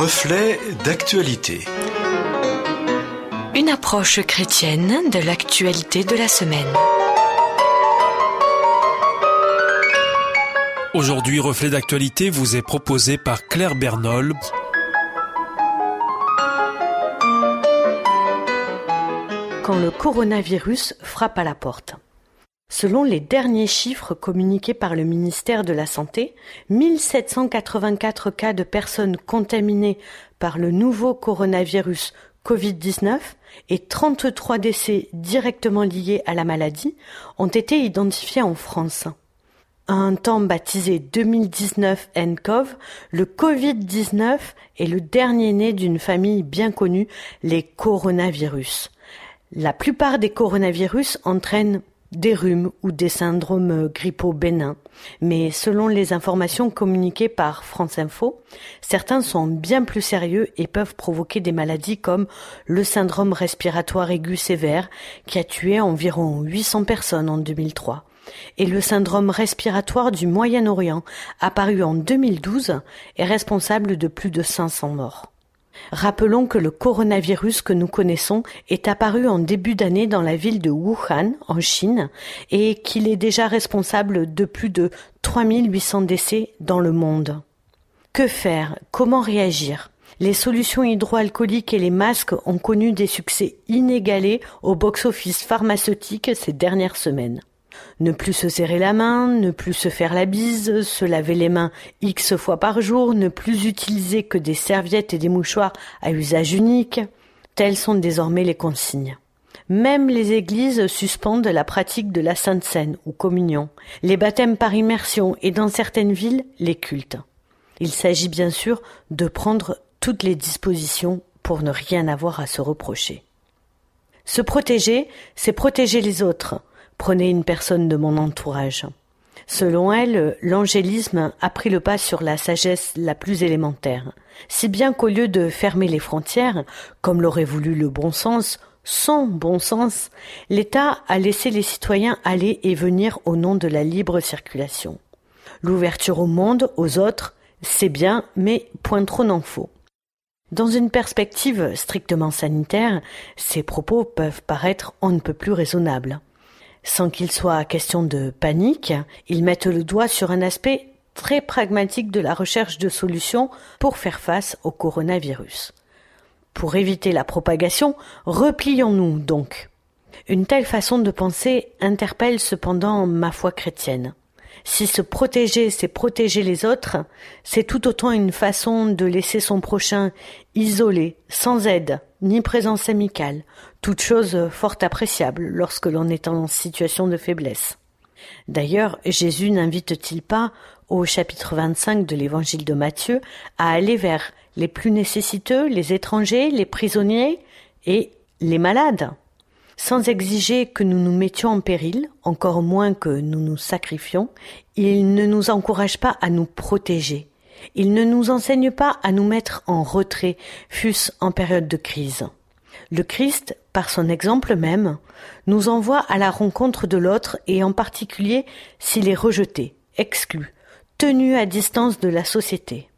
Reflet d'actualité. Une approche chrétienne de l'actualité de la semaine. Aujourd'hui, Reflet d'actualité vous est proposé par Claire Bernol. Quand le coronavirus frappe à la porte. Selon les derniers chiffres communiqués par le ministère de la Santé, 1784 cas de personnes contaminées par le nouveau coronavirus Covid-19 et 33 décès directement liés à la maladie ont été identifiés en France. un temps baptisé 2019 nCoV, le Covid-19 est le dernier né d'une famille bien connue, les coronavirus. La plupart des coronavirus entraînent des rhumes ou des syndromes grippaux bénins. Mais selon les informations communiquées par France Info, certains sont bien plus sérieux et peuvent provoquer des maladies comme le syndrome respiratoire aigu sévère qui a tué environ 800 personnes en 2003 et le syndrome respiratoire du Moyen-Orient apparu en 2012 est responsable de plus de 500 morts. Rappelons que le coronavirus que nous connaissons est apparu en début d'année dans la ville de Wuhan, en Chine, et qu'il est déjà responsable de plus de 3800 décès dans le monde. Que faire? Comment réagir? Les solutions hydroalcooliques et les masques ont connu des succès inégalés au box-office pharmaceutique ces dernières semaines. Ne plus se serrer la main, ne plus se faire la bise, se laver les mains X fois par jour, ne plus utiliser que des serviettes et des mouchoirs à usage unique, telles sont désormais les consignes. Même les églises suspendent la pratique de la Sainte Seine ou communion, les baptêmes par immersion et dans certaines villes les cultes. Il s'agit bien sûr de prendre toutes les dispositions pour ne rien avoir à se reprocher. Se protéger, c'est protéger les autres, Prenez une personne de mon entourage. Selon elle, l'angélisme a pris le pas sur la sagesse la plus élémentaire, si bien qu'au lieu de fermer les frontières, comme l'aurait voulu le bon sens, sans bon sens, l'État a laissé les citoyens aller et venir au nom de la libre circulation. L'ouverture au monde, aux autres, c'est bien, mais point trop n'en faut. Dans une perspective strictement sanitaire, ces propos peuvent paraître on ne peut plus raisonnables. Sans qu'il soit question de panique, ils mettent le doigt sur un aspect très pragmatique de la recherche de solutions pour faire face au coronavirus. Pour éviter la propagation, replions-nous donc. Une telle façon de penser interpelle cependant ma foi chrétienne. Si se protéger, c'est protéger les autres, c'est tout autant une façon de laisser son prochain isolé, sans aide, ni présence amicale, toute chose fort appréciable lorsque l'on est en situation de faiblesse. D'ailleurs, Jésus n'invite-t-il pas, au chapitre 25 de l'évangile de Matthieu, à aller vers les plus nécessiteux, les étrangers, les prisonniers et les malades sans exiger que nous nous mettions en péril, encore moins que nous nous sacrifions, il ne nous encourage pas à nous protéger. Il ne nous enseigne pas à nous mettre en retrait, fût-ce en période de crise. Le Christ, par son exemple même, nous envoie à la rencontre de l'autre et en particulier s'il est rejeté, exclu, tenu à distance de la société.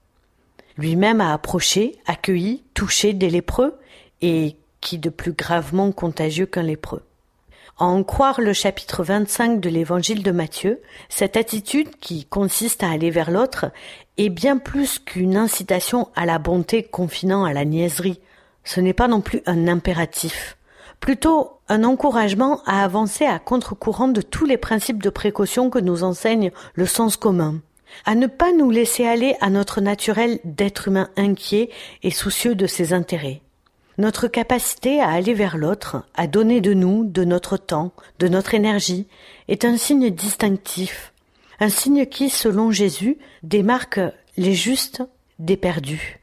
Lui-même a approché, accueilli, touché des lépreux et qui de plus gravement contagieux qu'un lépreux. À en croire le chapitre 25 de l'évangile de Matthieu, cette attitude qui consiste à aller vers l'autre est bien plus qu'une incitation à la bonté confinant à la niaiserie. Ce n'est pas non plus un impératif. Plutôt un encouragement à avancer à contre-courant de tous les principes de précaution que nous enseigne le sens commun à ne pas nous laisser aller à notre naturel d'être humain inquiet et soucieux de ses intérêts. Notre capacité à aller vers l'autre, à donner de nous, de notre temps, de notre énergie, est un signe distinctif, un signe qui, selon Jésus, démarque les justes des perdus.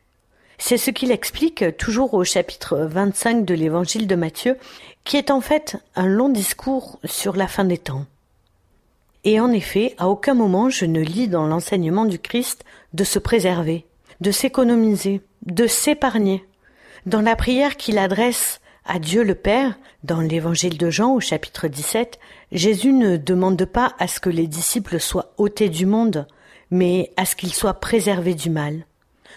C'est ce qu'il explique toujours au chapitre 25 de l'évangile de Matthieu, qui est en fait un long discours sur la fin des temps. Et en effet, à aucun moment je ne lis dans l'enseignement du Christ de se préserver, de s'économiser, de s'épargner. Dans la prière qu'il adresse à Dieu le Père, dans l'évangile de Jean au chapitre 17, Jésus ne demande pas à ce que les disciples soient ôtés du monde, mais à ce qu'ils soient préservés du mal.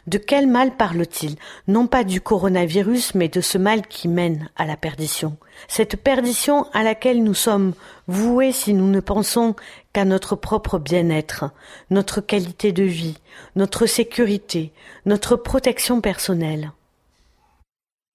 De quel mal parle-t-il? Non pas du coronavirus, mais de ce mal qui mène à la perdition. Cette perdition à laquelle nous sommes voués si nous ne pensons qu'à notre propre bien-être, notre qualité de vie, notre sécurité, notre protection personnelle.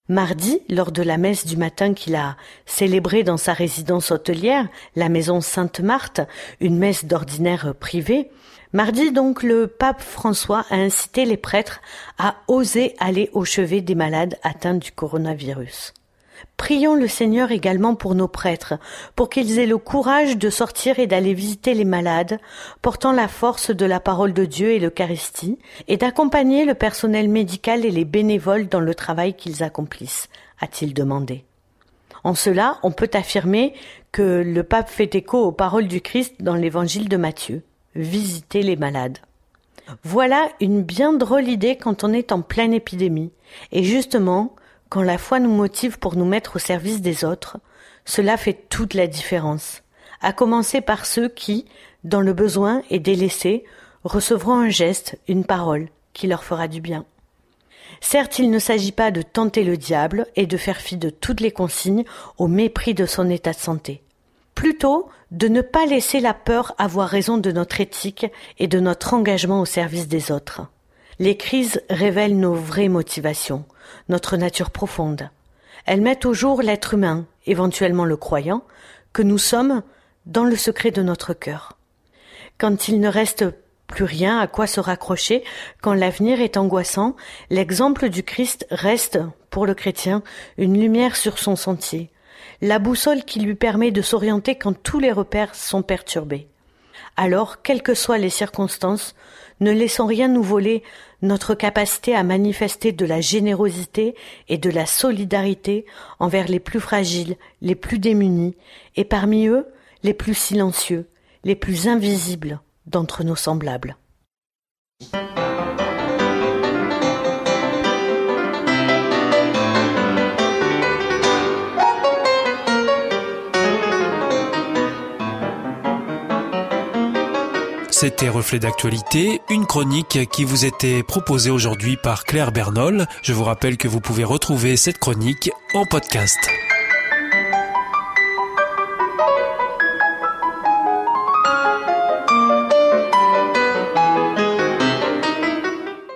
Mardi, lors de la messe du matin qu'il a célébrée dans sa résidence hôtelière, la maison Sainte-Marthe, une messe d'ordinaire privée, Mardi donc, le pape François a incité les prêtres à oser aller au chevet des malades atteints du coronavirus. Prions le Seigneur également pour nos prêtres, pour qu'ils aient le courage de sortir et d'aller visiter les malades, portant la force de la parole de Dieu et l'Eucharistie, et d'accompagner le personnel médical et les bénévoles dans le travail qu'ils accomplissent, a-t-il demandé. En cela, on peut affirmer que le pape fait écho aux paroles du Christ dans l'évangile de Matthieu visiter les malades. Voilà une bien drôle idée quand on est en pleine épidémie. Et justement, quand la foi nous motive pour nous mettre au service des autres, cela fait toute la différence. À commencer par ceux qui, dans le besoin et délaissés, recevront un geste, une parole, qui leur fera du bien. Certes, il ne s'agit pas de tenter le diable et de faire fi de toutes les consignes au mépris de son état de santé plutôt de ne pas laisser la peur avoir raison de notre éthique et de notre engagement au service des autres. Les crises révèlent nos vraies motivations, notre nature profonde. Elles mettent au jour l'être humain, éventuellement le croyant, que nous sommes dans le secret de notre cœur. Quand il ne reste plus rien à quoi se raccrocher, quand l'avenir est angoissant, l'exemple du Christ reste, pour le chrétien, une lumière sur son sentier, la boussole qui lui permet de s'orienter quand tous les repères sont perturbés. Alors, quelles que soient les circonstances, ne laissons rien nous voler notre capacité à manifester de la générosité et de la solidarité envers les plus fragiles, les plus démunis, et parmi eux, les plus silencieux, les plus invisibles d'entre nos semblables. C'était Reflet d'actualité, une chronique qui vous était proposée aujourd'hui par Claire Bernol. Je vous rappelle que vous pouvez retrouver cette chronique en podcast.